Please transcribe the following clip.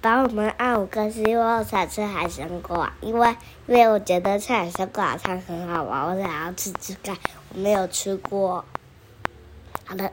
帮我们按五个是因为我想吃海参果，因为因为我觉得吃海参果它很好玩，我想要吃吃看，我没有吃过。好的。